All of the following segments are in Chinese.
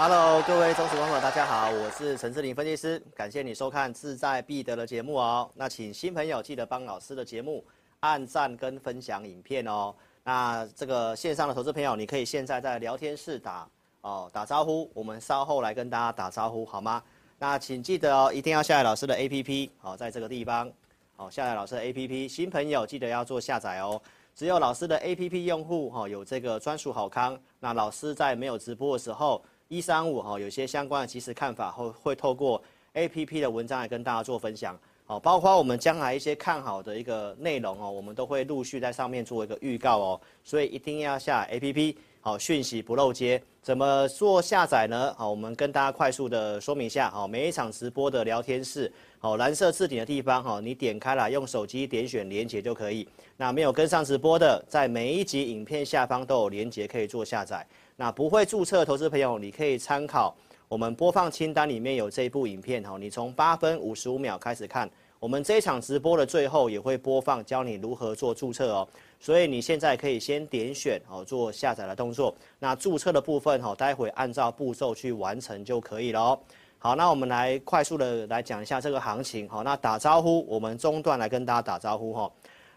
Hello，各位忠实观众，大家好，我是陈志玲分析师，感谢你收看志在必得的节目哦。那请新朋友记得帮老师的节目按赞跟分享影片哦。那这个线上的投资朋友，你可以现在在聊天室打哦打招呼，我们稍后来跟大家打招呼好吗？那请记得哦，一定要下载老师的 APP 哦，在这个地方哦，下载老师的 APP，新朋友记得要做下载哦。只有老师的 APP 用户哈有这个专属好康，那老师在没有直播的时候。一三五哈，有些相关的即时看法会会透过 A P P 的文章来跟大家做分享，好，包括我们将来一些看好的一个内容哦，我们都会陆续在上面做一个预告哦，所以一定要下 A P P，好，讯息不漏接。怎么做下载呢？好，我们跟大家快速的说明一下，好，每一场直播的聊天室，好，蓝色置顶的地方哈，你点开了，用手机点选连接就可以。那没有跟上直播的，在每一集影片下方都有连接可以做下载。那不会注册投资朋友，你可以参考我们播放清单里面有这一部影片哈，你从八分五十五秒开始看，我们这一场直播的最后也会播放教你如何做注册哦。所以你现在可以先点选哦做下载的动作，那注册的部分哈，待会按照步骤去完成就可以了哦。好，那我们来快速的来讲一下这个行情好。那打招呼，我们中段来跟大家打招呼哈。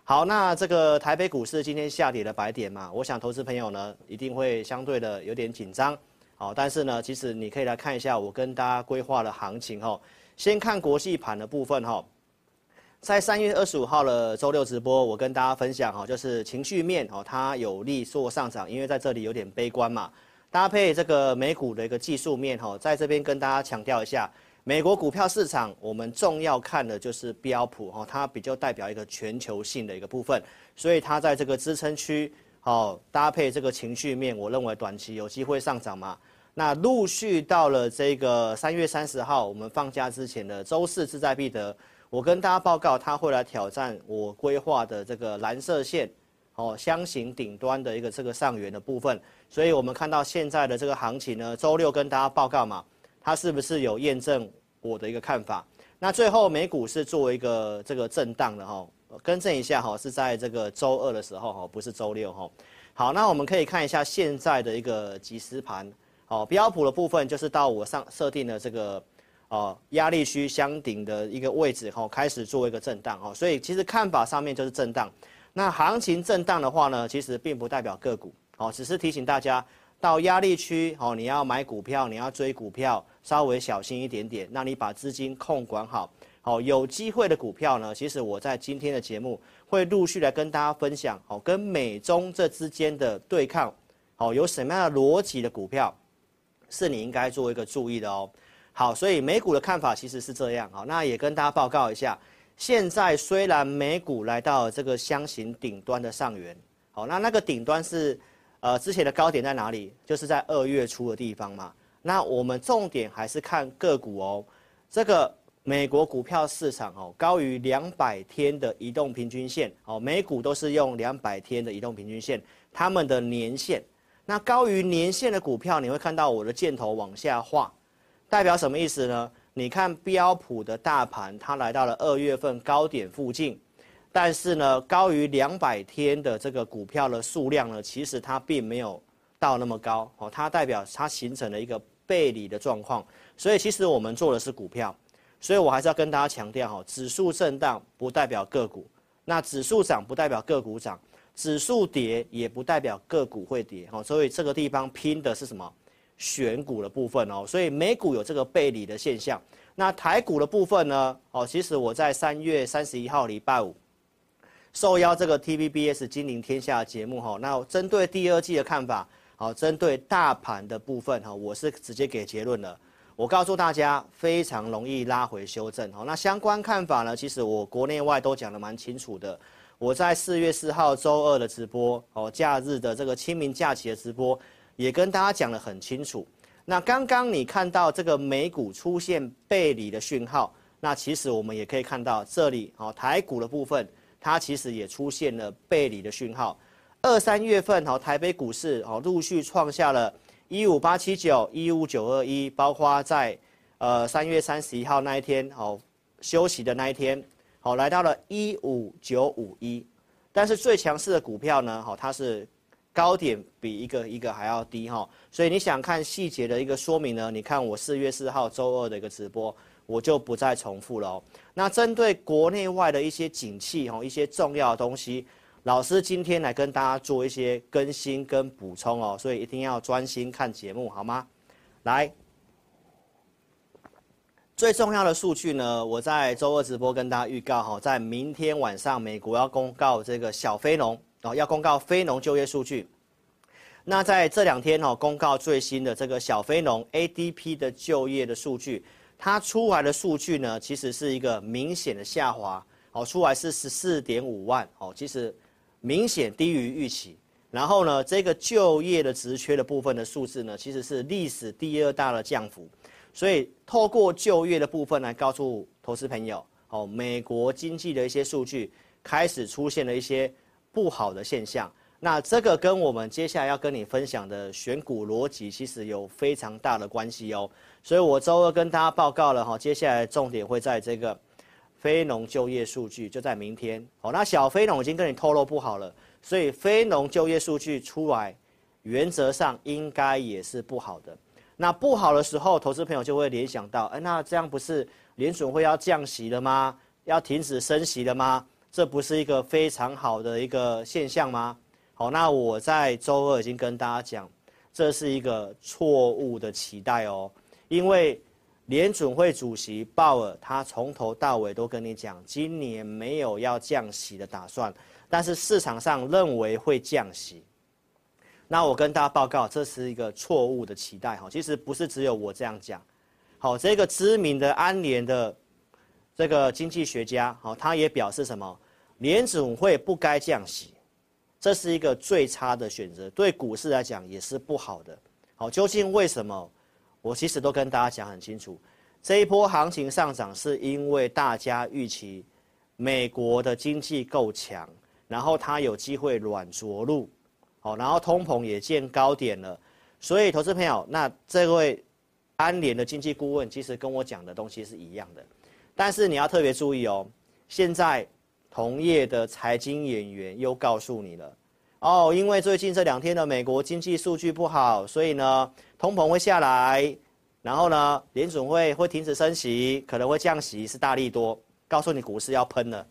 好，那这个台北股市今天下跌了百点嘛，我想投资朋友呢一定会相对的有点紧张，好，但是呢，其实你可以来看一下我跟大家规划的行情哈。先看国际盘的部分哈，在三月二十五号的周六直播，我跟大家分享哈，就是情绪面哦，它有利做上涨，因为在这里有点悲观嘛，搭配这个美股的一个技术面哈，在这边跟大家强调一下。美国股票市场，我们重要看的就是标普哈，它比较代表一个全球性的一个部分，所以它在这个支撑区，好搭配这个情绪面，我认为短期有机会上涨嘛。那陆续到了这个三月三十号，我们放假之前的周四志在必得，我跟大家报告，它会来挑战我规划的这个蓝色线，哦箱型顶端的一个这个上缘的部分，所以我们看到现在的这个行情呢，周六跟大家报告嘛。它是不是有验证我的一个看法？那最后美股是作为一个这个震荡的哈，更正一下哈，是在这个周二的时候哈，不是周六哈。好，那我们可以看一下现在的一个即时盘，哦，标普的部分就是到我上设定的这个哦压力区箱顶的一个位置哈，开始做一个震荡哈，所以其实看法上面就是震荡。那行情震荡的话呢，其实并不代表个股，哦，只是提醒大家。到压力区，哦，你要买股票，你要追股票，稍微小心一点点。那你把资金控管好，好，有机会的股票呢，其实我在今天的节目会陆续来跟大家分享，哦，跟美中这之间的对抗，好，有什么样的逻辑的股票，是你应该做一个注意的哦。好，所以美股的看法其实是这样，好，那也跟大家报告一下，现在虽然美股来到这个箱型顶端的上缘，好，那那个顶端是。呃，之前的高点在哪里？就是在二月初的地方嘛。那我们重点还是看个股哦。这个美国股票市场哦，高于两百天的移动平均线哦，美股都是用两百天的移动平均线，他们的年线。那高于年线的股票，你会看到我的箭头往下画，代表什么意思呢？你看标普的大盘，它来到了二月份高点附近。但是呢，高于两百天的这个股票的数量呢，其实它并没有到那么高哦，它代表它形成了一个背离的状况。所以其实我们做的是股票，所以我还是要跟大家强调哈，指数震荡不代表个股，那指数涨不代表个股涨，指数跌也不代表个股会跌哦。所以这个地方拼的是什么？选股的部分哦。所以美股有这个背离的现象，那台股的部分呢？哦，其实我在三月三十一号礼拜五。受邀这个 TVBS 金陵天下节目哈，那针对第二季的看法，好，针对大盘的部分哈，我是直接给结论了。我告诉大家，非常容易拉回修正哈。那相关看法呢，其实我国内外都讲得蛮清楚的。我在四月四号周二的直播哦，假日的这个清明假期的直播，也跟大家讲得很清楚。那刚刚你看到这个美股出现背离的讯号，那其实我们也可以看到这里哦，台股的部分。它其实也出现了背离的讯号，二三月份哈，台北股市哦陆续创下了一五八七九、一五九二一，包括在呃三月三十一号那一天哦休息的那一天，好来到了一五九五一，但是最强势的股票呢，哈它是高点比一个一个还要低哈，所以你想看细节的一个说明呢，你看我四月四号周二的一个直播。我就不再重复了哦。那针对国内外的一些景气哦，一些重要的东西，老师今天来跟大家做一些更新跟补充哦，所以一定要专心看节目，好吗？来，最重要的数据呢，我在周二直播跟大家预告哈，在明天晚上美国要公告这个小非农哦，要公告非农就业数据。那在这两天哦，公告最新的这个小非农 ADP 的就业的数据。它出来的数据呢，其实是一个明显的下滑，哦，出来是十四点五万，哦，其实明显低于预期。然后呢，这个就业的职缺的部分的数字呢，其实是历史第二大的降幅。所以透过就业的部分来告诉投资朋友，哦，美国经济的一些数据开始出现了一些不好的现象。那这个跟我们接下来要跟你分享的选股逻辑，其实有非常大的关系哦。所以我周二跟大家报告了哈，接下来重点会在这个非农就业数据，就在明天。好，那小非农已经跟你透露不好了，所以非农就业数据出来，原则上应该也是不好的。那不好的时候，投资朋友就会联想到，哎，那这样不是联准会要降息了吗？要停止升息了吗？这不是一个非常好的一个现象吗？好，那我在周二已经跟大家讲，这是一个错误的期待哦，因为联准会主席鲍尔他从头到尾都跟你讲，今年没有要降息的打算，但是市场上认为会降息。那我跟大家报告，这是一个错误的期待哈，其实不是只有我这样讲，好，这个知名的安联的这个经济学家，好，他也表示什么？联准会不该降息。这是一个最差的选择，对股市来讲也是不好的。好，究竟为什么？我其实都跟大家讲很清楚，这一波行情上涨是因为大家预期美国的经济够强，然后它有机会软着陆，好，然后通膨也见高点了。所以，投资朋友，那这位安联的经济顾问其实跟我讲的东西是一样的，但是你要特别注意哦，现在。同业的财经演员又告诉你了，哦，因为最近这两天的美国经济数据不好，所以呢，通膨会下来，然后呢，联准会会停止升息，可能会降息，是大利多，告诉你股市要喷了。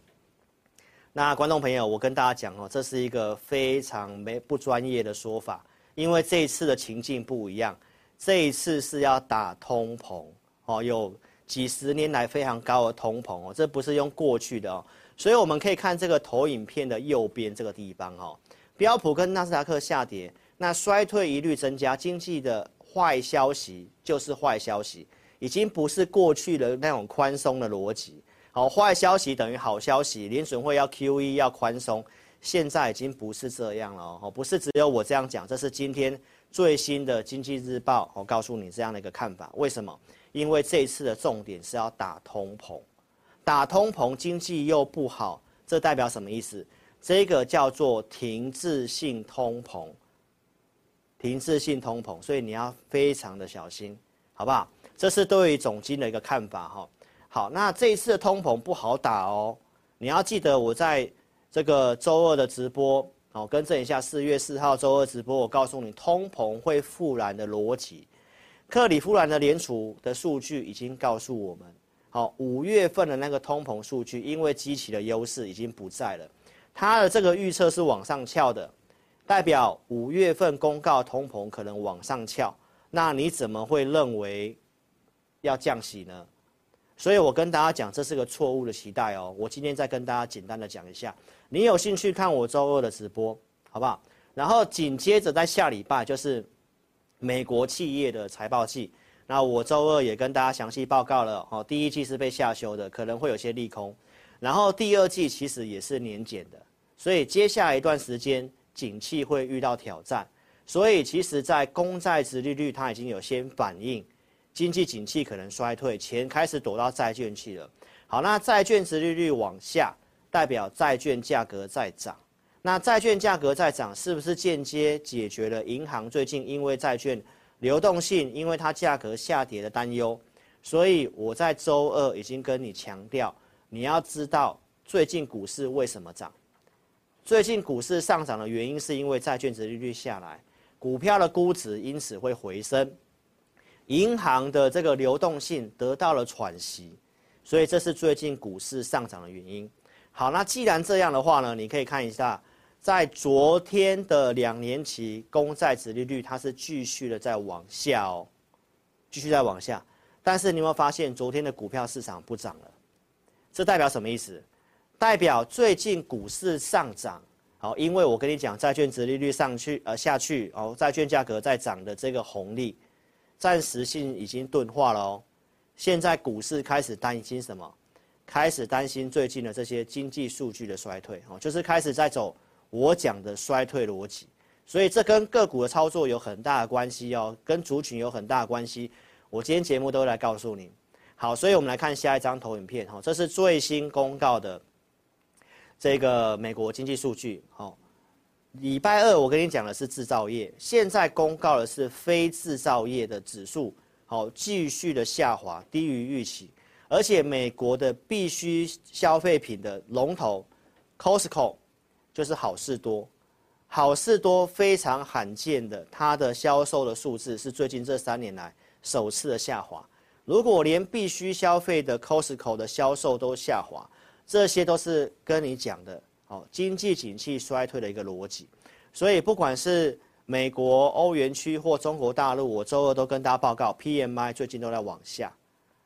那观众朋友，我跟大家讲哦，这是一个非常没不专业的说法，因为这一次的情境不一样，这一次是要打通膨，哦，有几十年来非常高的通膨哦，这不是用过去的哦。所以我们可以看这个投影片的右边这个地方哦，标普跟纳斯达克下跌，那衰退疑虑增加，经济的坏消息就是坏消息，已经不是过去的那种宽松的逻辑。好，坏消息等于好消息，联准会要 QE 要宽松，现在已经不是这样了哦，不是只有我这样讲，这是今天最新的经济日报，我告诉你这样的一个看法。为什么？因为这一次的重点是要打通膨。打通膨，经济又不好，这代表什么意思？这个叫做停滞性通膨，停滞性通膨，所以你要非常的小心，好不好？这是对于总金的一个看法哈。好，那这一次的通膨不好打哦，你要记得我在这个周二的直播，好，更正一下，四月四号周二直播，我告诉你通膨会复燃的逻辑，克里夫兰的联储的数据已经告诉我们。好，五月份的那个通膨数据，因为基期的优势已经不在了，它的这个预测是往上翘的，代表五月份公告通膨可能往上翘，那你怎么会认为要降息呢？所以我跟大家讲，这是个错误的期待哦。我今天再跟大家简单的讲一下，你有兴趣看我周二的直播，好不好？然后紧接着在下礼拜就是美国企业的财报季，那我周二也跟大家详细报告了哦。第一季是被下修的，可能会有些利空，然后第二季其实也是年减的，所以接下来一段时间景气会遇到挑战，所以其实在公债殖利率它已经有先反应。经济景气可能衰退，钱开始躲到债券去了。好，那债券殖利率往下，代表债券价格在涨。那债券价格在涨，是不是间接解决了银行最近因为债券流动性，因为它价格下跌的担忧？所以我在周二已经跟你强调，你要知道最近股市为什么涨。最近股市上涨的原因是因为债券殖利率下来，股票的估值因此会回升。银行的这个流动性得到了喘息，所以这是最近股市上涨的原因。好，那既然这样的话呢，你可以看一下，在昨天的两年期公债殖利率，它是继续的在往下哦，继续在往下。但是你有没有发现，昨天的股票市场不涨了？这代表什么意思？代表最近股市上涨，好，因为我跟你讲，债券殖利率上去呃下去哦，债券价格在涨的这个红利。暂时性已经钝化了哦，现在股市开始担心什么？开始担心最近的这些经济数据的衰退哦，就是开始在走我讲的衰退逻辑，所以这跟个股的操作有很大的关系哦，跟族群有很大的关系。我今天节目都来告诉你。好，所以我们来看下一张投影片哈，这是最新公告的这个美国经济数据哦。礼拜二我跟你讲的是制造业，现在公告的是非制造业的指数，好，继续的下滑，低于预期，而且美国的必需消费品的龙头，Costco，就是好事多，好事多非常罕见的，它的销售的数字是最近这三年来首次的下滑。如果连必须消费的 Costco 的销售都下滑，这些都是跟你讲的。哦，经济景气衰退的一个逻辑，所以不管是美国、欧元区或中国大陆，我周二都跟大家报告，PMI 最近都在往下。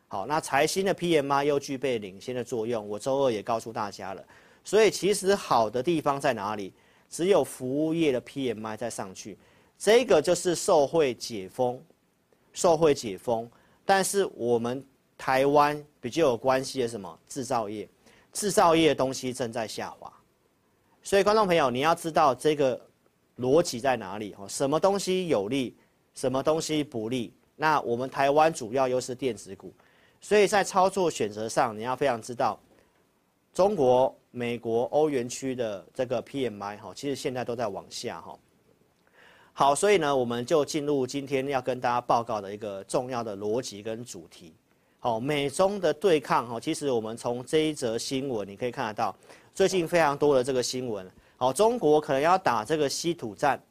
好，那财新的 PMI 又具备领先的作用，我周二也告诉大家了。所以其实好的地方在哪里？只有服务业的 PMI 在上去，这个就是受惠解封，受惠解封。但是我们台湾比较有关系的什么？制造业，制造业的东西正在下滑。所以，观众朋友，你要知道这个逻辑在哪里哦？什么东西有利，什么东西不利？那我们台湾主要又是电子股，所以在操作选择上，你要非常知道中国、美国、欧元区的这个 PMI 哈，其实现在都在往下哈。好，所以呢，我们就进入今天要跟大家报告的一个重要的逻辑跟主题。好，美中的对抗哈，其实我们从这一则新闻你可以看得到。最近非常多的这个新闻，好，中国可能要打这个稀土战，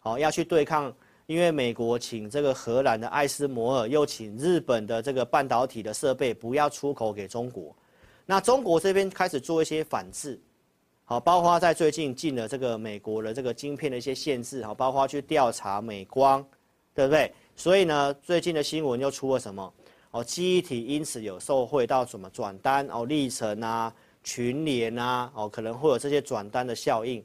好，要去对抗，因为美国请这个荷兰的艾斯摩尔，又请日本的这个半导体的设备不要出口给中国，那中国这边开始做一些反制，好，包括在最近进了这个美国的这个晶片的一些限制，好，包括去调查美光，对不对？所以呢，最近的新闻又出了什么？哦，记忆体因此有受惠到什么转单哦，历程啊。群联啊，哦，可能会有这些转单的效应，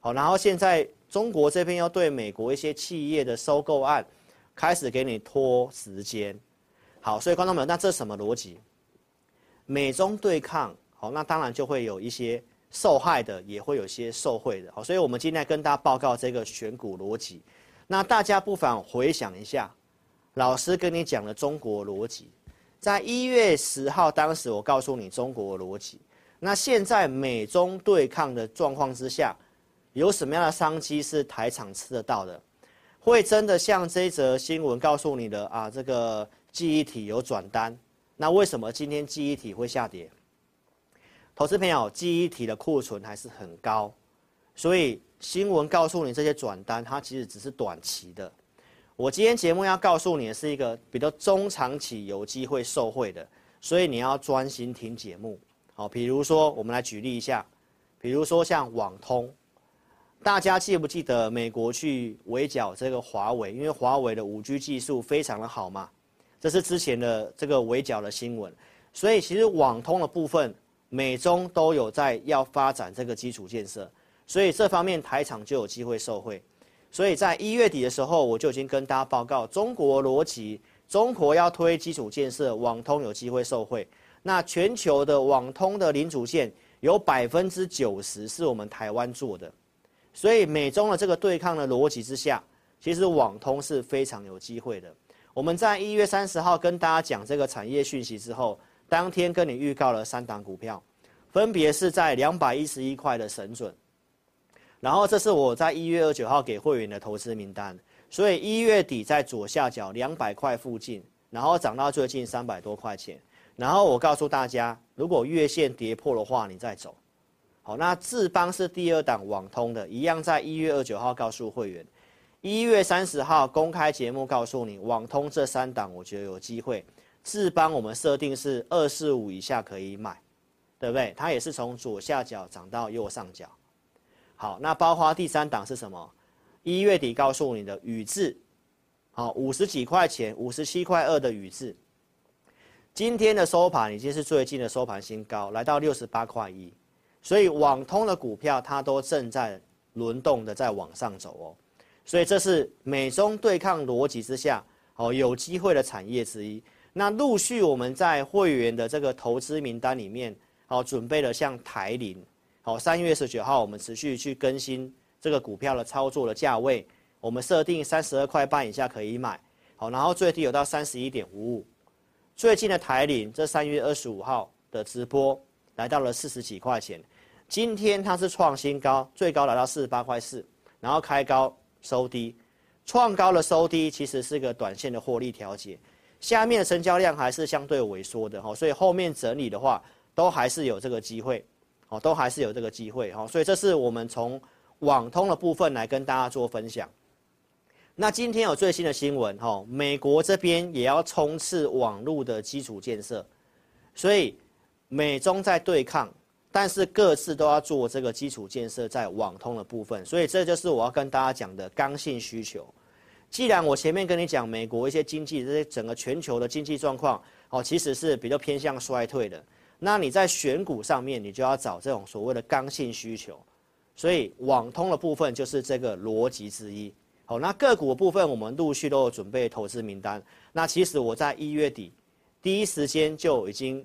好，然后现在中国这边要对美国一些企业的收购案开始给你拖时间，好，所以观众朋友，那这是什么逻辑？美中对抗，好，那当然就会有一些受害的，也会有些受贿的，好，所以我们今天跟大家报告这个选股逻辑，那大家不妨回想一下，老师跟你讲的中国逻辑，在一月十号当时我告诉你中国逻辑。那现在美中对抗的状况之下，有什么样的商机是台厂吃得到的？会真的像这则新闻告诉你的啊？这个记忆体有转单，那为什么今天记忆体会下跌？投资朋友，记忆体的库存还是很高，所以新闻告诉你这些转单，它其实只是短期的。我今天节目要告诉你的是一个比较中长期有机会受惠的，所以你要专心听节目。好，比如说，我们来举例一下，比如说像网通，大家记不记得美国去围剿这个华为？因为华为的五 G 技术非常的好嘛，这是之前的这个围剿的新闻。所以其实网通的部分，美中都有在要发展这个基础建设，所以这方面台厂就有机会受惠。所以在一月底的时候，我就已经跟大家报告，中国逻辑，中国要推基础建设，网通有机会受惠。那全球的网通的零组件有百分之九十是我们台湾做的，所以美中的这个对抗的逻辑之下，其实网通是非常有机会的。我们在一月三十号跟大家讲这个产业讯息之后，当天跟你预告了三档股票，分别是在两百一十一块的神准，然后这是我在一月二十九号给会员的投资名单，所以一月底在左下角两百块附近，然后涨到最近三百多块钱。然后我告诉大家，如果月线跌破的话，你再走。好，那智邦是第二档网通的，一样在一月二十九号告诉会员，一月三十号公开节目告诉你，网通这三档我觉得有机会。智邦我们设定是二四五以下可以买，对不对？它也是从左下角涨到右上角。好，那包括第三档是什么？一月底告诉你的宇智，好，五十几块钱，五十七块二的宇智。今天的收盘已经是最近的收盘新高，来到六十八块一，所以网通的股票它都正在轮动的在往上走哦，所以这是美中对抗逻辑之下哦有机会的产业之一。那陆续我们在会员的这个投资名单里面，哦准备了像台菱，好三月十九号我们持续去更新这个股票的操作的价位，我们设定三十二块半以下可以买，好然后最低有到三十一点五五。最近的台菱，这三月二十五号的直播来到了四十几块钱，今天它是创新高，最高来到四十八块四，然后开高收低，创高的收低其实是个短线的获利调节，下面的成交量还是相对萎缩的哈，所以后面整理的话都还是有这个机会，哦，都还是有这个机会哈，所以这是我们从网通的部分来跟大家做分享。那今天有最新的新闻，哈，美国这边也要冲刺网络的基础建设，所以美中在对抗，但是各自都要做这个基础建设在网通的部分，所以这就是我要跟大家讲的刚性需求。既然我前面跟你讲美国一些经济这些整个全球的经济状况，哦，其实是比较偏向衰退的，那你在选股上面，你就要找这种所谓的刚性需求，所以网通的部分就是这个逻辑之一。好，那个股的部分我们陆续都有准备投资名单。那其实我在一月底第一时间就已经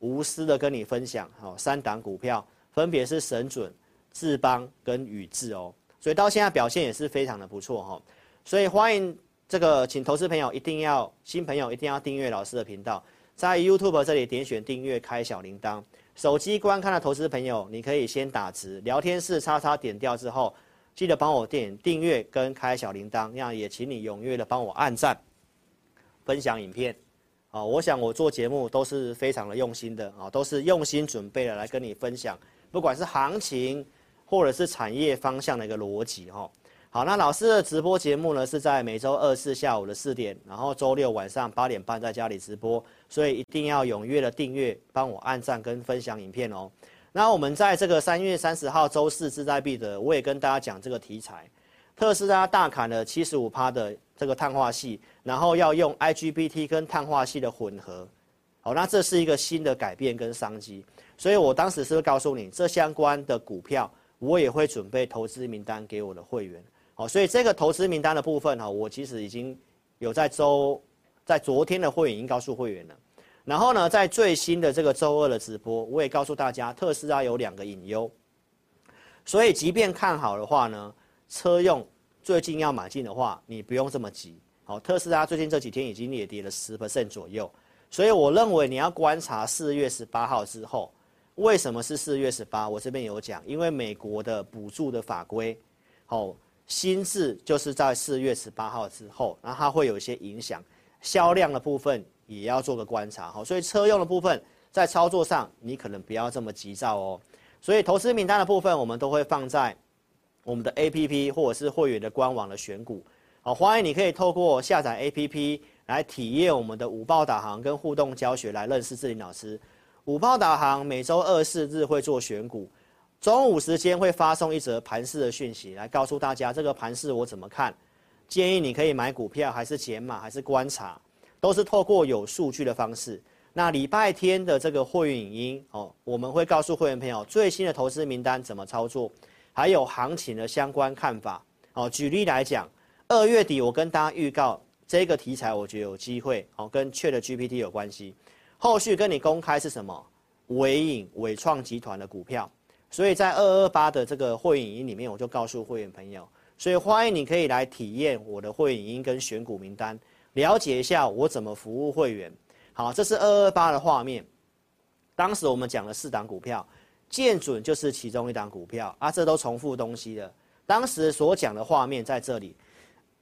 无私的跟你分享，好，三档股票分别是神准、智邦跟宇智哦，所以到现在表现也是非常的不错哈。所以欢迎这个，请投资朋友一定要新朋友一定要订阅老师的频道，在 YouTube 这里点选订阅，开小铃铛。手机观看的投资朋友，你可以先打字，聊天室叉叉点掉之后。记得帮我点订阅跟开小铃铛，那也请你踊跃的帮我按赞、分享影片。啊，我想我做节目都是非常的用心的啊，都是用心准备的来跟你分享，不管是行情或者是产业方向的一个逻辑哈。好，那老师的直播节目呢是在每周二四下午的四点，然后周六晚上八点半在家里直播，所以一定要踊跃的订阅，帮我按赞跟分享影片哦。那我们在这个三月三十号周四志在必得，我也跟大家讲这个题材，特斯拉大砍了七十五趴的这个碳化系，然后要用 IGBT 跟碳化系的混合，好，那这是一个新的改变跟商机，所以我当时是告诉你，这相关的股票我也会准备投资名单给我的会员，好，所以这个投资名单的部分哈，我其实已经有在周，在昨天的会员已经告诉会员了。然后呢，在最新的这个周二的直播，我也告诉大家，特斯拉有两个隐忧，所以即便看好的话呢，车用最近要买进的话，你不用这么急。好，特斯拉最近这几天已经也跌了十 percent 左右，所以我认为你要观察四月十八号之后，为什么是四月十八？我这边有讲，因为美国的补助的法规，好，新制就是在四月十八号之后，然后它会有一些影响，销量的部分。也要做个观察哈，所以车用的部分在操作上，你可能不要这么急躁哦。所以投资名单的部分，我们都会放在我们的 APP 或者是会员的官网的选股。好，欢迎你可以透过下载 APP 来体验我们的午报导航跟互动教学，来认识志霖老师。午报导航每周二四日会做选股，中午时间会发送一则盘势的讯息，来告诉大家这个盘势我怎么看，建议你可以买股票还是减码还是观察。都是透过有数据的方式，那礼拜天的这个会员影音哦，我们会告诉会员朋友最新的投资名单怎么操作，还有行情的相关看法哦。举例来讲，二月底我跟大家预告这个题材，我觉得有机会哦，跟 ChatGPT 有关系。后续跟你公开是什么？纬颖、纬创集团的股票。所以在二二八的这个会影音里面，我就告诉会员朋友，所以欢迎你可以来体验我的会影音跟选股名单，了解一下我怎么服务会员。好，这是二二八的画面。当时我们讲了四档股票，建准就是其中一档股票啊，这都重复东西的。当时所讲的画面在这里，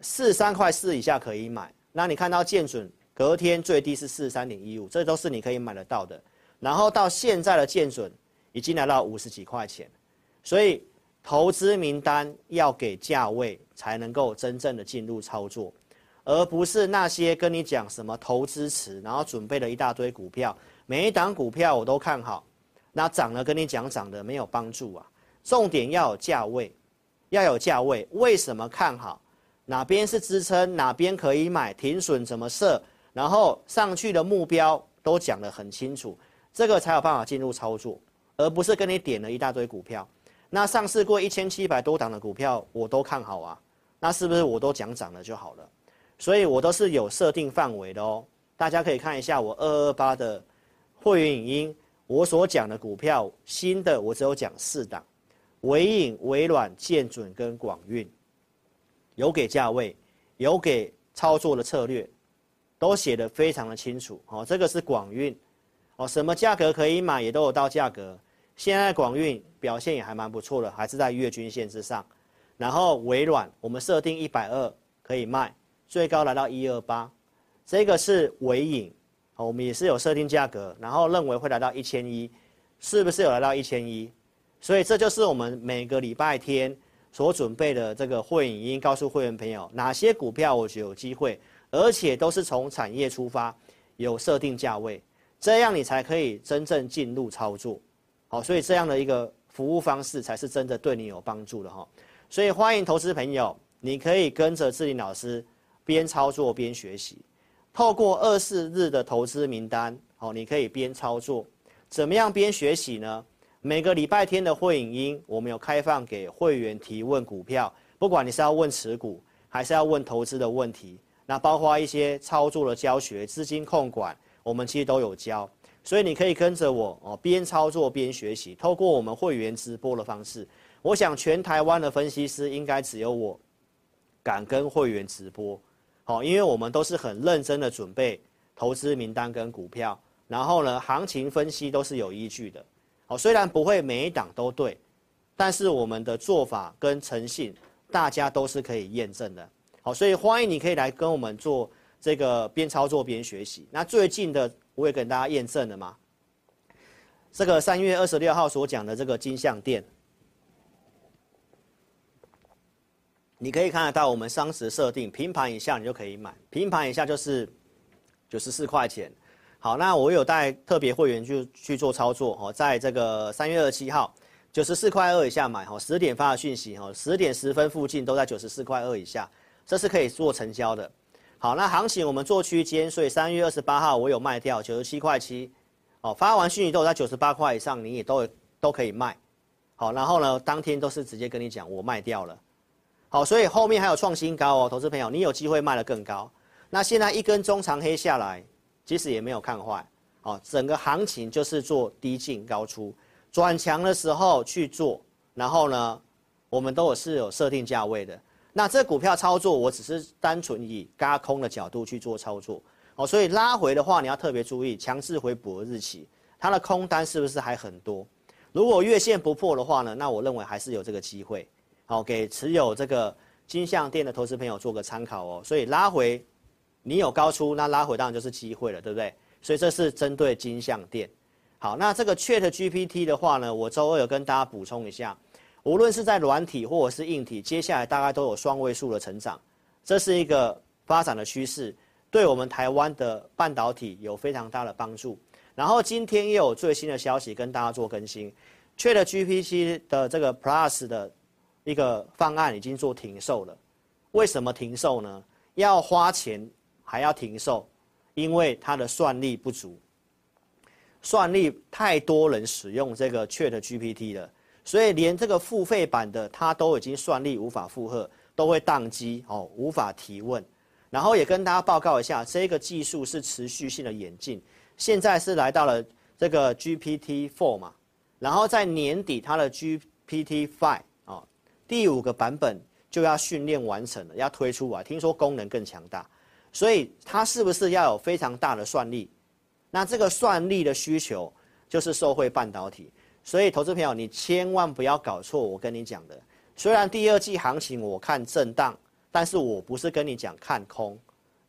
四三块四以下可以买。那你看到建准隔天最低是四十三点一五，这都是你可以买得到的。然后到现在的建准已经来到五十几块钱，所以投资名单要给价位才能够真正的进入操作。而不是那些跟你讲什么投资池，然后准备了一大堆股票，每一档股票我都看好，那涨了跟你讲涨的没有帮助啊。重点要有价位，要有价位。为什么看好？哪边是支撑？哪边可以买？停损怎么设？然后上去的目标都讲得很清楚，这个才有办法进入操作，而不是跟你点了一大堆股票。那上市过一千七百多档的股票我都看好啊，那是不是我都讲涨了就好了？所以我都是有设定范围的哦，大家可以看一下我二二八的会员影音，我所讲的股票新的我只有讲四档，纬颖、纬软、建准跟广运，有给价位，有给操作的策略，都写得非常的清楚哦。这个是广运哦，什么价格可以买也都有到价格，现在广运表现也还蛮不错的，还是在月均线之上。然后微软我们设定一百二可以卖。最高来到一二八，这个是尾影，我们也是有设定价格，然后认为会来到一千一，是不是有来到一千一？所以这就是我们每个礼拜天所准备的这个会影音，告诉会员朋友哪些股票我觉得有机会，而且都是从产业出发，有设定价位，这样你才可以真正进入操作。好，所以这样的一个服务方式才是真的对你有帮助的哈。所以欢迎投资朋友，你可以跟着志霖老师。边操作边学习，透过二四日的投资名单，好，你可以边操作，怎么样边学习呢？每个礼拜天的会影音，我们有开放给会员提问股票，不管你是要问持股，还是要问投资的问题，那包括一些操作的教学、资金控管，我们其实都有教，所以你可以跟着我哦，边操作边学习，透过我们会员直播的方式，我想全台湾的分析师应该只有我敢跟会员直播。好，因为我们都是很认真的准备投资名单跟股票，然后呢，行情分析都是有依据的。好，虽然不会每一档都对，但是我们的做法跟诚信，大家都是可以验证的。好，所以欢迎你可以来跟我们做这个边操作边学习。那最近的我也跟大家验证了嘛，这个三月二十六号所讲的这个金像电。你可以看得到，我们当时设定平盘以下你就可以买，平盘以下就是九十四块钱。好，那我有带特别会员去去做操作哦，在这个三月二十七号九十四块二以下买哦，十点发的讯息哦，十点十分附近都在九十四块二以下，这是可以做成交的。好，那行情我们做区间，所以三月二十八号我有卖掉九十七块七，哦，发完讯息都有在九十八块以上，你也都都可以卖。好，然后呢，当天都是直接跟你讲我卖掉了。好，所以后面还有创新高哦，投资朋友，你有机会卖得更高。那现在一根中长黑下来，其实也没有看坏。哦，整个行情就是做低进高出，转强的时候去做。然后呢，我们都有是有设定价位的。那这股票操作，我只是单纯以轧空的角度去做操作。哦，所以拉回的话，你要特别注意强制回补的日期，它的空单是不是还很多？如果月线不破的话呢，那我认为还是有这个机会。好，给持有这个金像电的投资朋友做个参考哦。所以拉回，你有高出，那拉回当然就是机会了，对不对？所以这是针对金像电。好，那这个 ChatGPT 的话呢，我周二有跟大家补充一下，无论是在软体或者是硬体，接下来大概都有双位数的成长，这是一个发展的趋势，对我们台湾的半导体有非常大的帮助。然后今天又有最新的消息跟大家做更新，ChatGPT 的这个 Plus 的。一个方案已经做停售了，为什么停售呢？要花钱还要停售，因为它的算力不足，算力太多人使用这个 Chat GPT 了，所以连这个付费版的它都已经算力无法负荷，都会宕机哦，无法提问。然后也跟大家报告一下，这个技术是持续性的演进，现在是来到了这个 GPT Four 嘛，然后在年底它的 GPT Five 哦，第五个版本就要训练完成了，要推出啊，听说功能更强大。所以它是不是要有非常大的算力？那这个算力的需求就是受惠半导体。所以投资朋友，你千万不要搞错我跟你讲的。虽然第二季行情我看震荡，但是我不是跟你讲看空，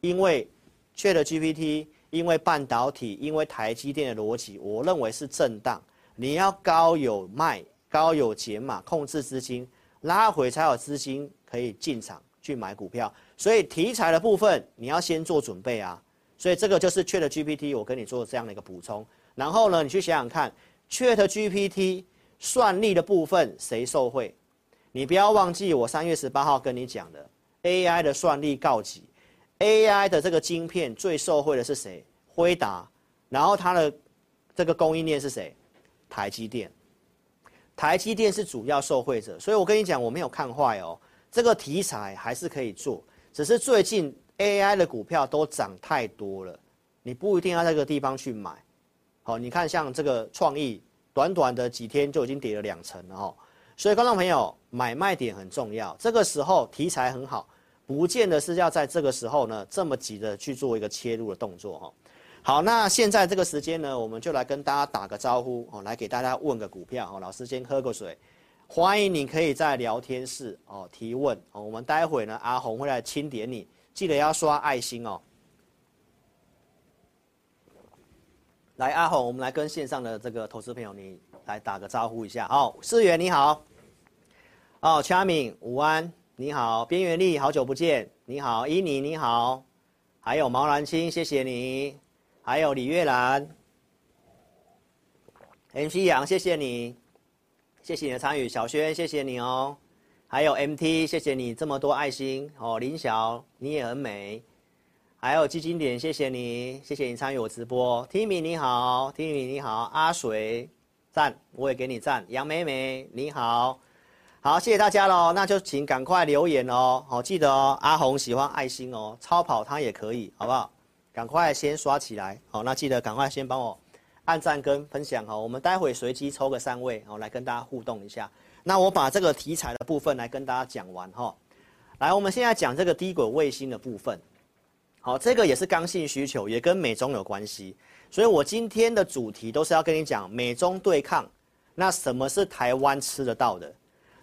因为 ChatGPT，因为半导体，因为台积电的逻辑，我认为是震荡。你要高有卖，高有减码，控制资金，拉回才有资金可以进场去买股票。所以题材的部分你要先做准备啊，所以这个就是 ChatGPT，我跟你做这样的一个补充。然后呢，你去想想看，ChatGPT 算力的部分谁受惠？你不要忘记我三月十八号跟你讲的 AI 的算力告急，AI 的这个晶片最受惠的是谁？辉达，然后它的这个供应链是谁？台积电，台积电是主要受惠者。所以我跟你讲，我没有看坏哦，这个题材还是可以做。只是最近 AI 的股票都涨太多了，你不一定要在这个地方去买。好，你看像这个创意，短短的几天就已经跌了两成了哈。所以观众朋友，买卖点很重要。这个时候题材很好，不见得是要在这个时候呢这么急的去做一个切入的动作哈。好，那现在这个时间呢，我们就来跟大家打个招呼哦，来给大家问个股票哦。老师先喝个水。欢迎你可以在聊天室哦提问哦，我们待会呢阿红会来清点你，记得要刷爱心哦。来阿红，我们来跟线上的这个投资朋友你来打个招呼一下哦。世源你好，哦，佳敏午安你好，边缘力好久不见你好，伊妮你好，还有毛兰青谢谢你，还有李月兰，MC 杨谢谢你。谢谢你的参与，小轩，谢谢你哦。还有 MT，谢谢你这么多爱心哦。林晓，你也很美。还有基金点，谢谢你，谢谢你参与我直播。Timmy 你好，Timmy 你好。阿水，赞，我也给你赞。杨美美你好，好，谢谢大家喽。那就请赶快留言哦。好，记得哦。阿红喜欢爱心哦，超跑他也可以，好不好？赶快先刷起来。好，那记得赶快先帮我。按赞跟分享哈，我们待会随机抽个三位哦，来跟大家互动一下。那我把这个题材的部分来跟大家讲完哈。来，我们现在讲这个低轨卫星的部分。好，这个也是刚性需求，也跟美中有关系。所以我今天的主题都是要跟你讲美中对抗。那什么是台湾吃得到的？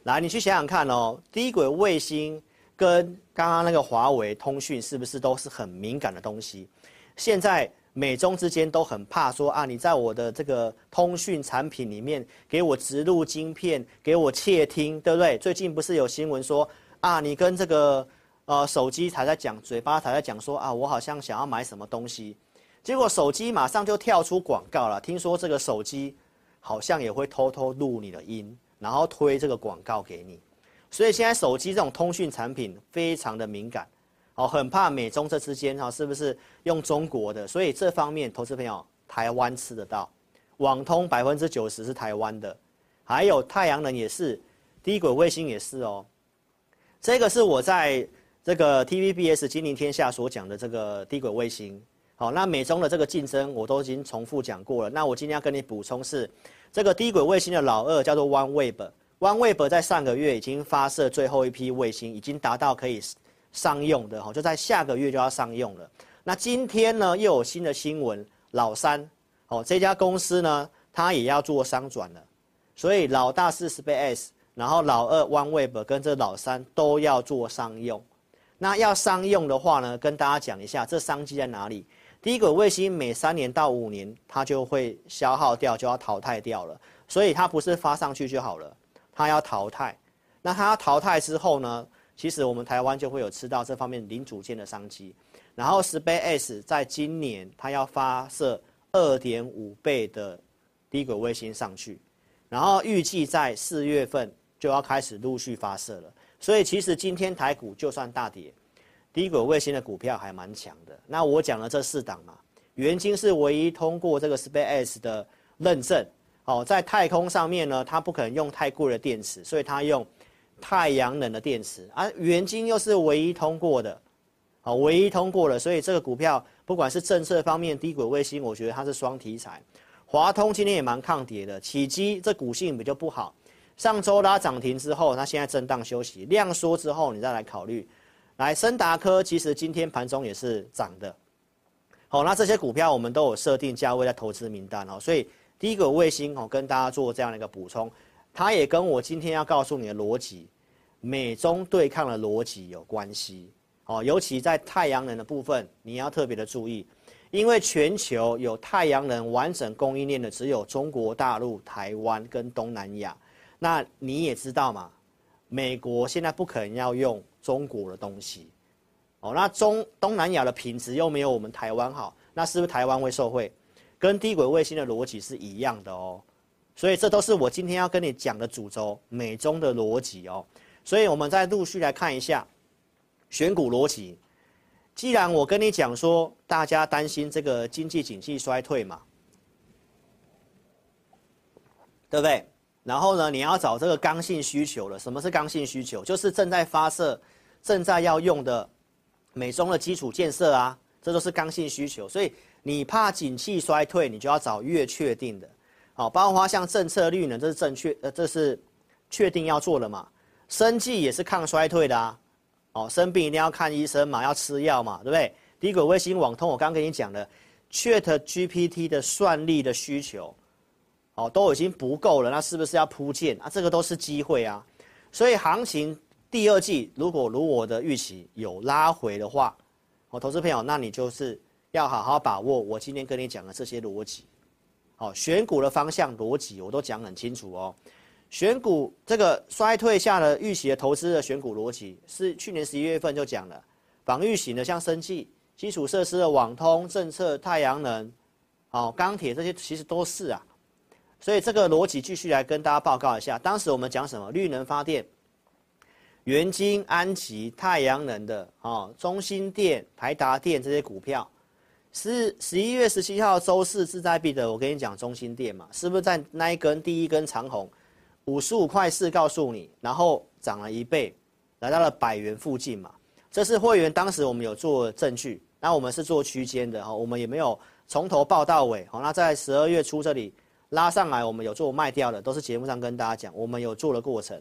来，你去想想看哦，低轨卫星跟刚刚那个华为通讯是不是都是很敏感的东西？现在。美中之间都很怕说啊，你在我的这个通讯产品里面给我植入晶片，给我窃听，对不对？最近不是有新闻说啊，你跟这个呃手机才在讲，嘴巴才在讲说啊，我好像想要买什么东西，结果手机马上就跳出广告了。听说这个手机好像也会偷偷录你的音，然后推这个广告给你，所以现在手机这种通讯产品非常的敏感。哦，很怕美中这之间哈，是不是用中国的？所以这方面，投资朋友，台湾吃得到，网通百分之九十是台湾的，还有太阳能也是，低轨卫星也是哦。这个是我在这个 TVBS 金陵天下所讲的这个低轨卫星。好，那美中的这个竞争我都已经重复讲过了。那我今天要跟你补充是，这个低轨卫星的老二叫做 OneWeb，OneWeb 在上个月已经发射最后一批卫星，已经达到可以。商用的哈，就在下个月就要商用了。那今天呢，又有新的新闻，老三哦，这家公司呢，它也要做商转了。所以老大是 SpaceX，然后老二 OneWeb 跟这老三都要做商用。那要商用的话呢，跟大家讲一下，这商机在哪里？低轨卫星每三年到五年，它就会消耗掉，就要淘汰掉了。所以它不是发上去就好了，它要淘汰。那它要淘汰之后呢？其实我们台湾就会有吃到这方面零组件的商机，然后 SpaceX 在今年它要发射二点五倍的低轨卫星上去，然后预计在四月份就要开始陆续发射了。所以其实今天台股就算大跌，低轨卫星的股票还蛮强的。那我讲了这四档嘛，元晶是唯一通过这个 SpaceX 的认证，哦，在太空上面呢，它不可能用太贵的电池，所以它用太阳能的电池，而元晶又是唯一通过的，好，唯一通过的，所以这个股票不管是政策方面，低轨卫星，我觉得它是双题材。华通今天也蛮抗跌的，启基这股性比较不好，上周拉涨停之后，它现在震荡休息，量缩之后你再来考虑。来，森达科其实今天盘中也是涨的，好，那这些股票我们都有设定价位在投资名单哦，所以第一个卫星哦，跟大家做这样的一个补充，它也跟我今天要告诉你的逻辑，美中对抗的逻辑有关系哦，尤其在太阳能的部分，你要特别的注意，因为全球有太阳能完整供应链的只有中国大陆、台湾跟东南亚，那你也知道嘛，美国现在不可能要用。中国的东西，哦，那中东南亚的品质又没有我们台湾好，那是不是台湾会受惠？跟低轨卫星的逻辑是一样的哦，所以这都是我今天要跟你讲的主轴，美中的逻辑哦。所以我们再陆续来看一下选股逻辑。既然我跟你讲说，大家担心这个经济景气衰退嘛，对不对？然后呢，你要找这个刚性需求了。什么是刚性需求？就是正在发射。正在要用的美中的基础建设啊，这都是刚性需求，所以你怕景气衰退，你就要找越确定的，好，包括像政策率呢，这是正确，呃，这是确定要做的嘛。生计也是抗衰退的啊，哦，生病一定要看医生嘛，要吃药嘛，对不对？低轨卫星网通，我刚跟你讲的，ChatGPT 的算力的需求，哦，都已经不够了，那是不是要铺建啊？这个都是机会啊，所以行情。第二季如果如我的预期有拉回的话，哦，投资朋友，那你就是要好好把握我今天跟你讲的这些逻辑，好，选股的方向逻辑我都讲很清楚哦。选股这个衰退下的预期的投资的选股逻辑是去年十一月份就讲了，防御型的像生技、基础设施的网通、政策、太阳能、哦钢铁这些其实都是啊，所以这个逻辑继续来跟大家报告一下。当时我们讲什么？绿能发电。元晶、安吉、太阳能的啊，中兴电、台达电这些股票，是十一月十七号周四志在必得，我跟你讲中兴电嘛，是不是在那一根第一根长红，五十五块四告诉你，然后涨了一倍，来到了百元附近嘛？这是会员当时我们有做证据，那我们是做区间的哈，我们也没有从头报到尾。好，那在十二月初这里拉上来，我们有做卖掉的，都是节目上跟大家讲，我们有做的过程。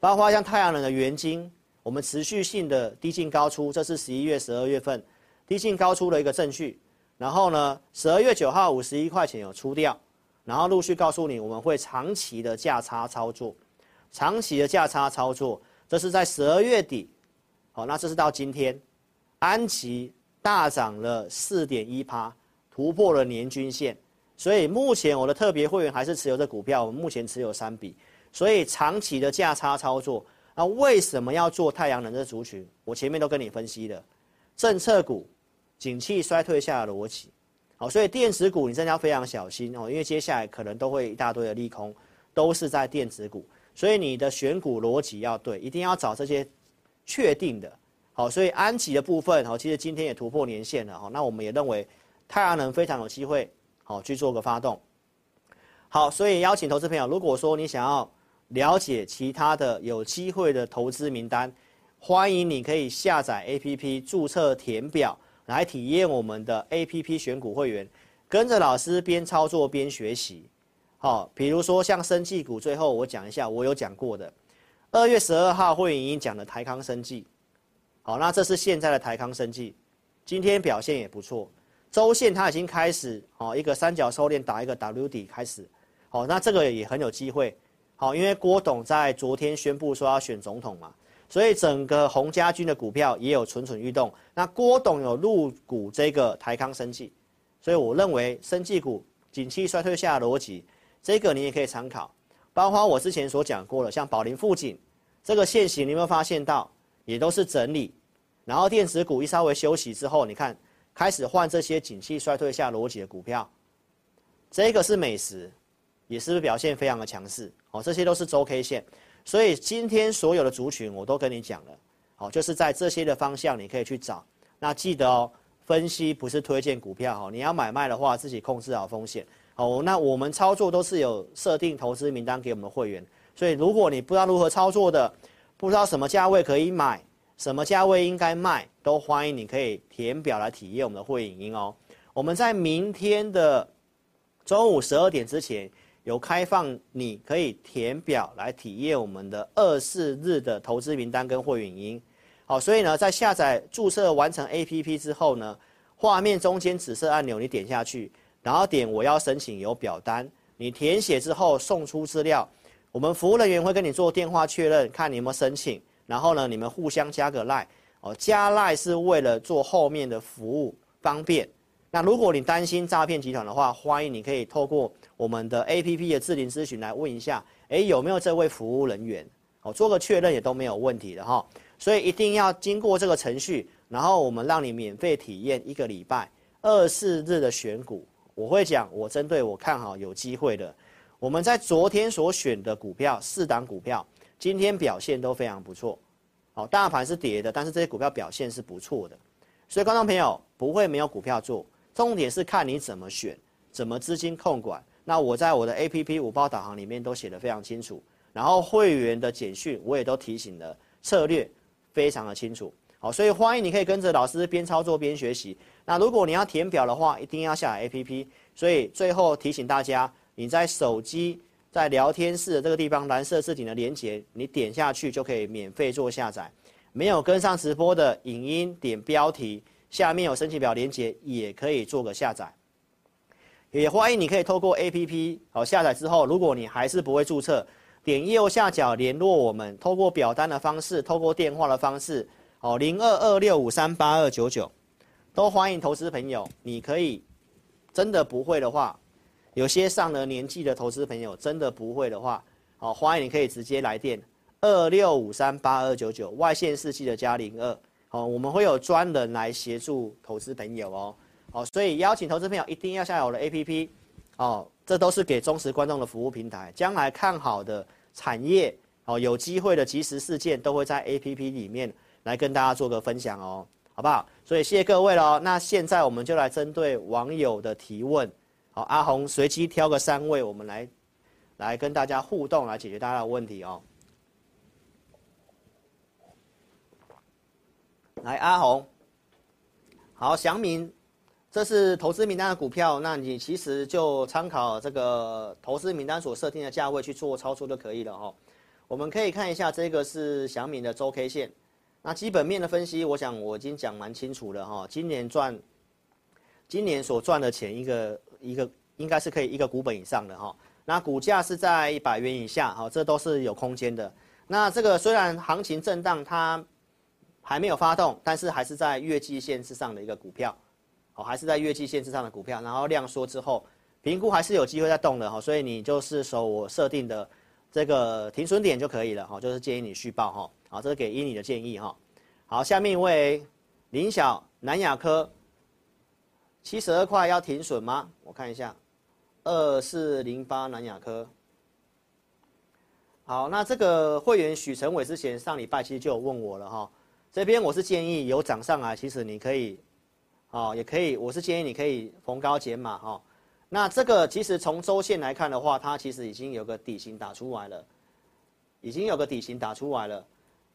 包括像太阳能的元晶，我们持续性的低进高出，这是十一月、十二月份低进高出的一个证据。然后呢，十二月九号五十一块钱有出掉，然后陆续告诉你我们会长期的价差操作，长期的价差操作，这是在十二月底。好，那这是到今天，安琪大涨了四点一趴，突破了年均线。所以目前我的特别会员还是持有这股票，我们目前持有三笔。所以长期的价差操作，那为什么要做太阳能的族群？我前面都跟你分析了，政策股，景气衰退下的逻辑，好，所以电子股你真的要非常小心哦，因为接下来可能都会一大堆的利空，都是在电子股，所以你的选股逻辑要对，一定要找这些确定的，好，所以安吉的部分，好，其实今天也突破年线了，哈，那我们也认为太阳能非常有机会，好去做个发动，好，所以邀请投资朋友，如果说你想要。了解其他的有机会的投资名单，欢迎你可以下载 APP 注册填表来体验我们的 APP 选股会员，跟着老师边操作边学习。好，比如说像生技股，最后我讲一下我有讲过的，二月十二号会员已经讲的台康生技。好，那这是现在的台康生技，今天表现也不错，周线它已经开始哦一个三角收敛打一个 W 底开始，好，那这个也很有机会。好，因为郭董在昨天宣布说要选总统嘛，所以整个洪家军的股票也有蠢蠢欲动。那郭董有入股这个台康生技，所以我认为生技股景气衰退下的逻辑，这个你也可以参考。包括我之前所讲过的，像宝林富锦这个线型，你有没有发现到也都是整理，然后电子股一稍微休息之后，你看开始换这些景气衰退下逻辑的股票，这个是美食。也是不是表现非常的强势？哦，这些都是周 K 线，所以今天所有的族群我都跟你讲了，好，就是在这些的方向你可以去找。那记得哦，分析，不是推荐股票哈。你要买卖的话，自己控制好风险。好，那我们操作都是有设定投资名单给我们的会员，所以如果你不知道如何操作的，不知道什么价位可以买，什么价位应该卖，都欢迎你可以填表来体验我们的会影音哦。我们在明天的中午十二点之前有开放，你可以填表来体验我们的二四日的投资名单跟会影音。好，所以呢，在下载注册完成 APP 之后呢，画面中间紫色按钮你点下去，然后点我要申请有表单，你填写之后送出资料，我们服务人员会跟你做电话确认，看你有没有申请，然后呢，你们互相加个 LINE，哦，加 LINE 是为了做后面的服务方便。那如果你担心诈骗集团的话，欢迎你可以透过我们的 APP 的智能咨询来问一下，诶，有没有这位服务人员？哦，做个确认也都没有问题的哈。所以一定要经过这个程序，然后我们让你免费体验一个礼拜二四日的选股。我会讲，我针对我看好有机会的，我们在昨天所选的股票四档股票，今天表现都非常不错。好，大盘是跌的，但是这些股票表现是不错的。所以观众朋友不会没有股票做，重点是看你怎么选，怎么资金控管。那我在我的 APP 五包导航里面都写得非常清楚，然后会员的简讯我也都提醒了策略。非常的清楚，好，所以欢迎你可以跟着老师边操作边学习。那如果你要填表的话，一定要下载 APP。所以最后提醒大家，你在手机在聊天室的这个地方蓝色置顶的连接，你点下去就可以免费做下载。没有跟上直播的影音，点标题下面有申请表连接，也可以做个下载。也欢迎你可以透过 APP 好下载之后，如果你还是不会注册。点右下角联络我们，透过表单的方式，透过电话的方式，哦，零二二六五三八二九九，都欢迎投资朋友。你可以真的不会的话，有些上了年纪的投资朋友真的不会的话，好，欢迎你可以直接来电二六五三八二九九，外线是记得加零二，好，我们会有专人来协助投资朋友哦，好，所以邀请投资朋友一定要下载我的 APP，哦，这都是给忠实观众的服务平台，将来看好的。产业哦，有机会的即时事件都会在 APP 里面来跟大家做个分享哦，好不好？所以谢谢各位喽。那现在我们就来针对网友的提问，好，阿红随机挑个三位，我们来来跟大家互动，来解决大家的问题哦。来，阿红，好，祥明，这是投资名单的股票，那你其实就参考这个投资名单所设定的价位去做操作就可以了哈。我们可以看一下这个是祥明的周 K 线，那基本面的分析，我想我已经讲蛮清楚了哈。今年赚，今年所赚的钱一个一个应该是可以一个股本以上的哈。那股价是在一百元以下，哈，这都是有空间的。那这个虽然行情震荡，它还没有发动，但是还是在月季线之上的一个股票。哦，还是在月季线之上的股票，然后量缩之后，评估还是有机会再动的哈，所以你就是守我设定的这个停损点就可以了哈，就是建议你续报哈，好，这是给依你的建议哈。好，下面一位林小南亚科七十二块要停损吗？我看一下，二四零八南亚科。好，那这个会员许成伟之前上礼拜其实就有问我了哈，这边我是建议有涨上来，其实你可以。哦，也可以，我是建议你可以逢高减码哈。那这个其实从周线来看的话，它其实已经有个底型打出来了，已经有个底型打出来了。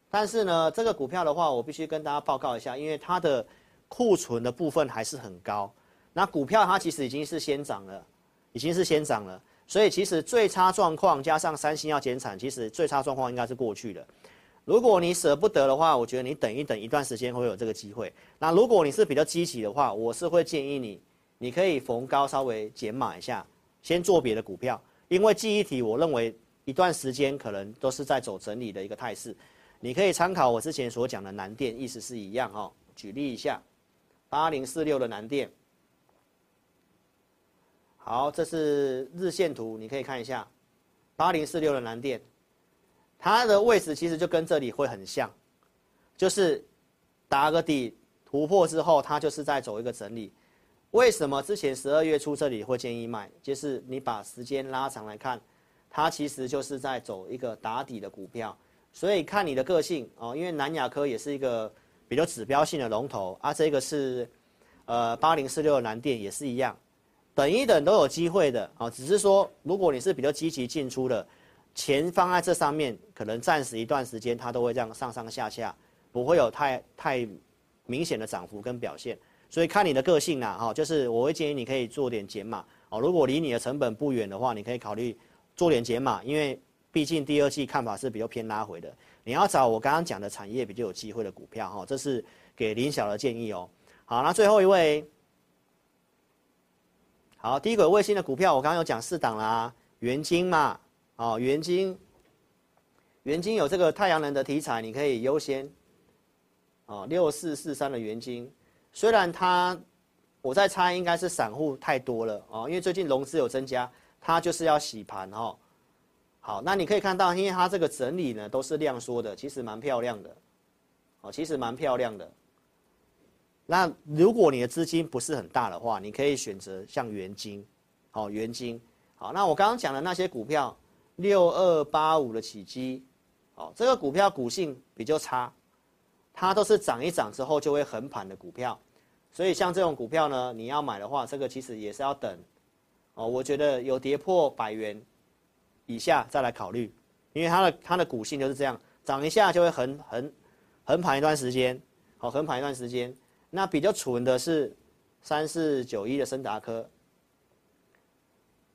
但是呢，这个股票的话，我必须跟大家报告一下，因为它的库存的部分还是很高。那股票它其实已经是先涨了，已经是先涨了，所以其实最差状况加上三星要减产，其实最差状况应该是过去了。如果你舍不得的话，我觉得你等一等一段时间会有这个机会。那如果你是比较积极的话，我是会建议你，你可以逢高稍微减码一下，先做别的股票。因为记忆体，我认为一段时间可能都是在走整理的一个态势。你可以参考我之前所讲的南电，意思是一样哈。举例一下，八零四六的南电。好，这是日线图，你可以看一下，八零四六的蓝电。它的位置其实就跟这里会很像，就是打个底突破之后，它就是在走一个整理。为什么之前十二月初这里会建议卖？就是你把时间拉长来看，它其实就是在走一个打底的股票。所以看你的个性哦，因为南亚科也是一个比较指标性的龙头啊，这个是呃八零四六的蓝电也是一样，等一等都有机会的啊。只是说，如果你是比较积极进出的，钱放在这上面，可能暂时一段时间它都会这样上上下下，不会有太太明显的涨幅跟表现。所以看你的个性啦，哈，就是我会建议你可以做点减码哦。如果离你的成本不远的话，你可以考虑做点减码，因为毕竟第二季看法是比较偏拉回的。你要找我刚刚讲的产业比较有机会的股票哈，这是给林小的建议哦。好，那最后一位，好，低轨卫星的股票我刚刚有讲四档啦，元晶嘛，哦，元晶，元晶有这个太阳能的题材，你可以优先，哦，六四四三的元晶。虽然它，我在猜应该是散户太多了哦，因为最近融资有增加，它就是要洗盘哦。好，那你可以看到，因为它这个整理呢都是量缩的，其实蛮漂亮的，哦，其实蛮漂亮的。那如果你的资金不是很大的话，你可以选择像元晶，好，元晶，好，那我刚刚讲的那些股票，六二八五的起基，哦，这个股票股性比较差。它都是涨一涨之后就会横盘的股票，所以像这种股票呢，你要买的话，这个其实也是要等，哦，我觉得有跌破百元以下再来考虑，因为它的它的股性就是这样，涨一下就会横横横盘一段时间，好，横盘一段时间。那比较蠢的是三四九一的森达科，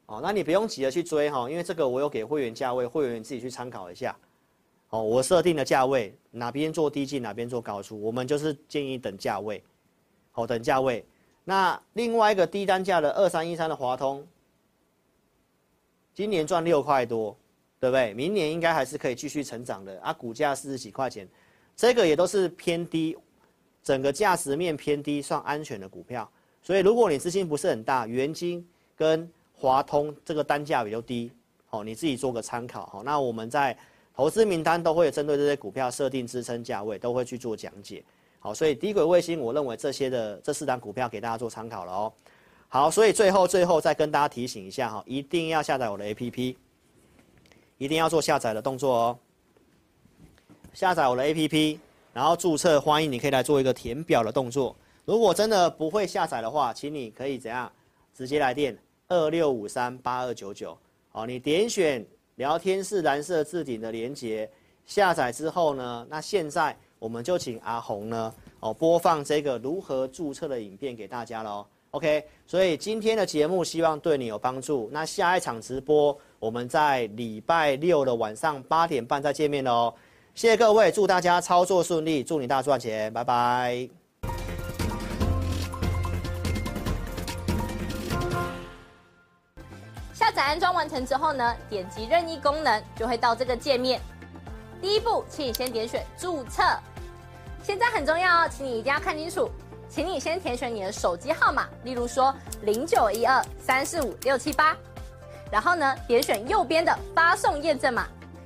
哦，那你不用急着去追哈，因为这个我有给会员价位，会员自己去参考一下。哦，我设定的价位哪边做低进，哪边做高出，我们就是建议等价位，好，等价位。那另外一个低单价的二三一三的华通，今年赚六块多，对不对？明年应该还是可以继续成长的啊，股价四十几块钱，这个也都是偏低，整个价值面偏低，算安全的股票。所以如果你资金不是很大，元金跟华通这个单价比较低，好，你自己做个参考。好，那我们在。投资名单都会针对这些股票设定支撑价位，都会去做讲解。好，所以低轨卫星，我认为这些的这四档股票给大家做参考了哦。好，所以最后最后再跟大家提醒一下哈，一定要下载我的 APP，一定要做下载的动作哦。下载我的 APP，然后注册，欢迎你可以来做一个填表的动作。如果真的不会下载的话，请你可以怎样？直接来电二六五三八二九九。好，你点选。聊天室蓝色置顶的连结下载之后呢，那现在我们就请阿红呢哦播放这个如何注册的影片给大家喽。OK，所以今天的节目希望对你有帮助。那下一场直播我们在礼拜六的晚上八点半再见面喽。谢谢各位，祝大家操作顺利，祝你大赚钱，拜拜。下载安装完成之后呢，点击任意功能就会到这个界面。第一步，请你先点选注册。现在很重要哦，请你一定要看清楚。请你先填选你的手机号码，例如说零九一二三四五六七八。然后呢，点选右边的发送验证码。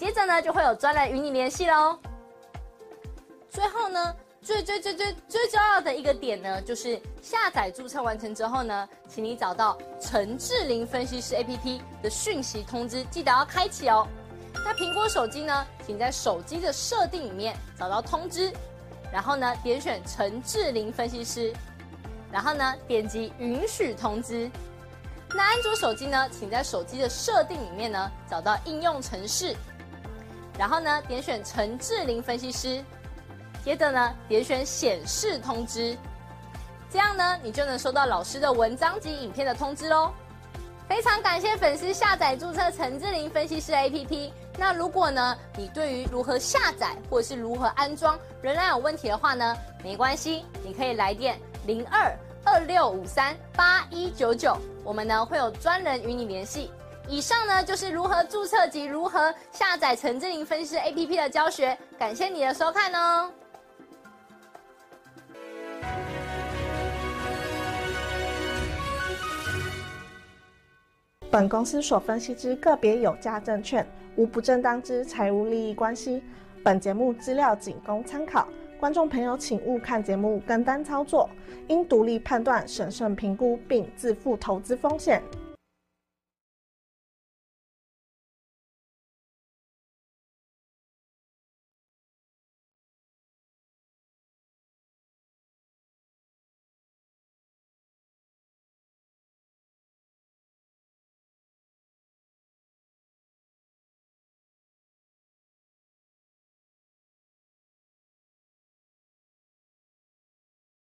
接着呢，就会有专人与你联系喽。最后呢，最最最最最重要的一个点呢，就是下载注册完成之后呢，请你找到陈志玲分析师 APP 的讯息通知，记得要开启哦。那苹果手机呢，请在手机的设定里面找到通知，然后呢点选陈志玲分析师，然后呢点击允许通知。那安卓手机呢，请在手机的设定里面呢找到应用程式，然后呢点选陈志玲分析师，接着呢点选显示通知，这样呢你就能收到老师的文章及影片的通知喽。非常感谢粉丝下载注册陈志玲分析师 APP。那如果呢你对于如何下载或者是如何安装仍然有问题的话呢，没关系，你可以来电零二二六五三八一九九，我们呢会有专人与你联系。以上呢就是如何注册及如何下载陈志玲分析 APP 的教学，感谢你的收看哦。本公司所分析之个别有价证券，无不正当之财务利益关系。本节目资料仅供参考。观众朋友，请勿看节目跟单操作，应独立判断、审慎评估，并自负投资风险。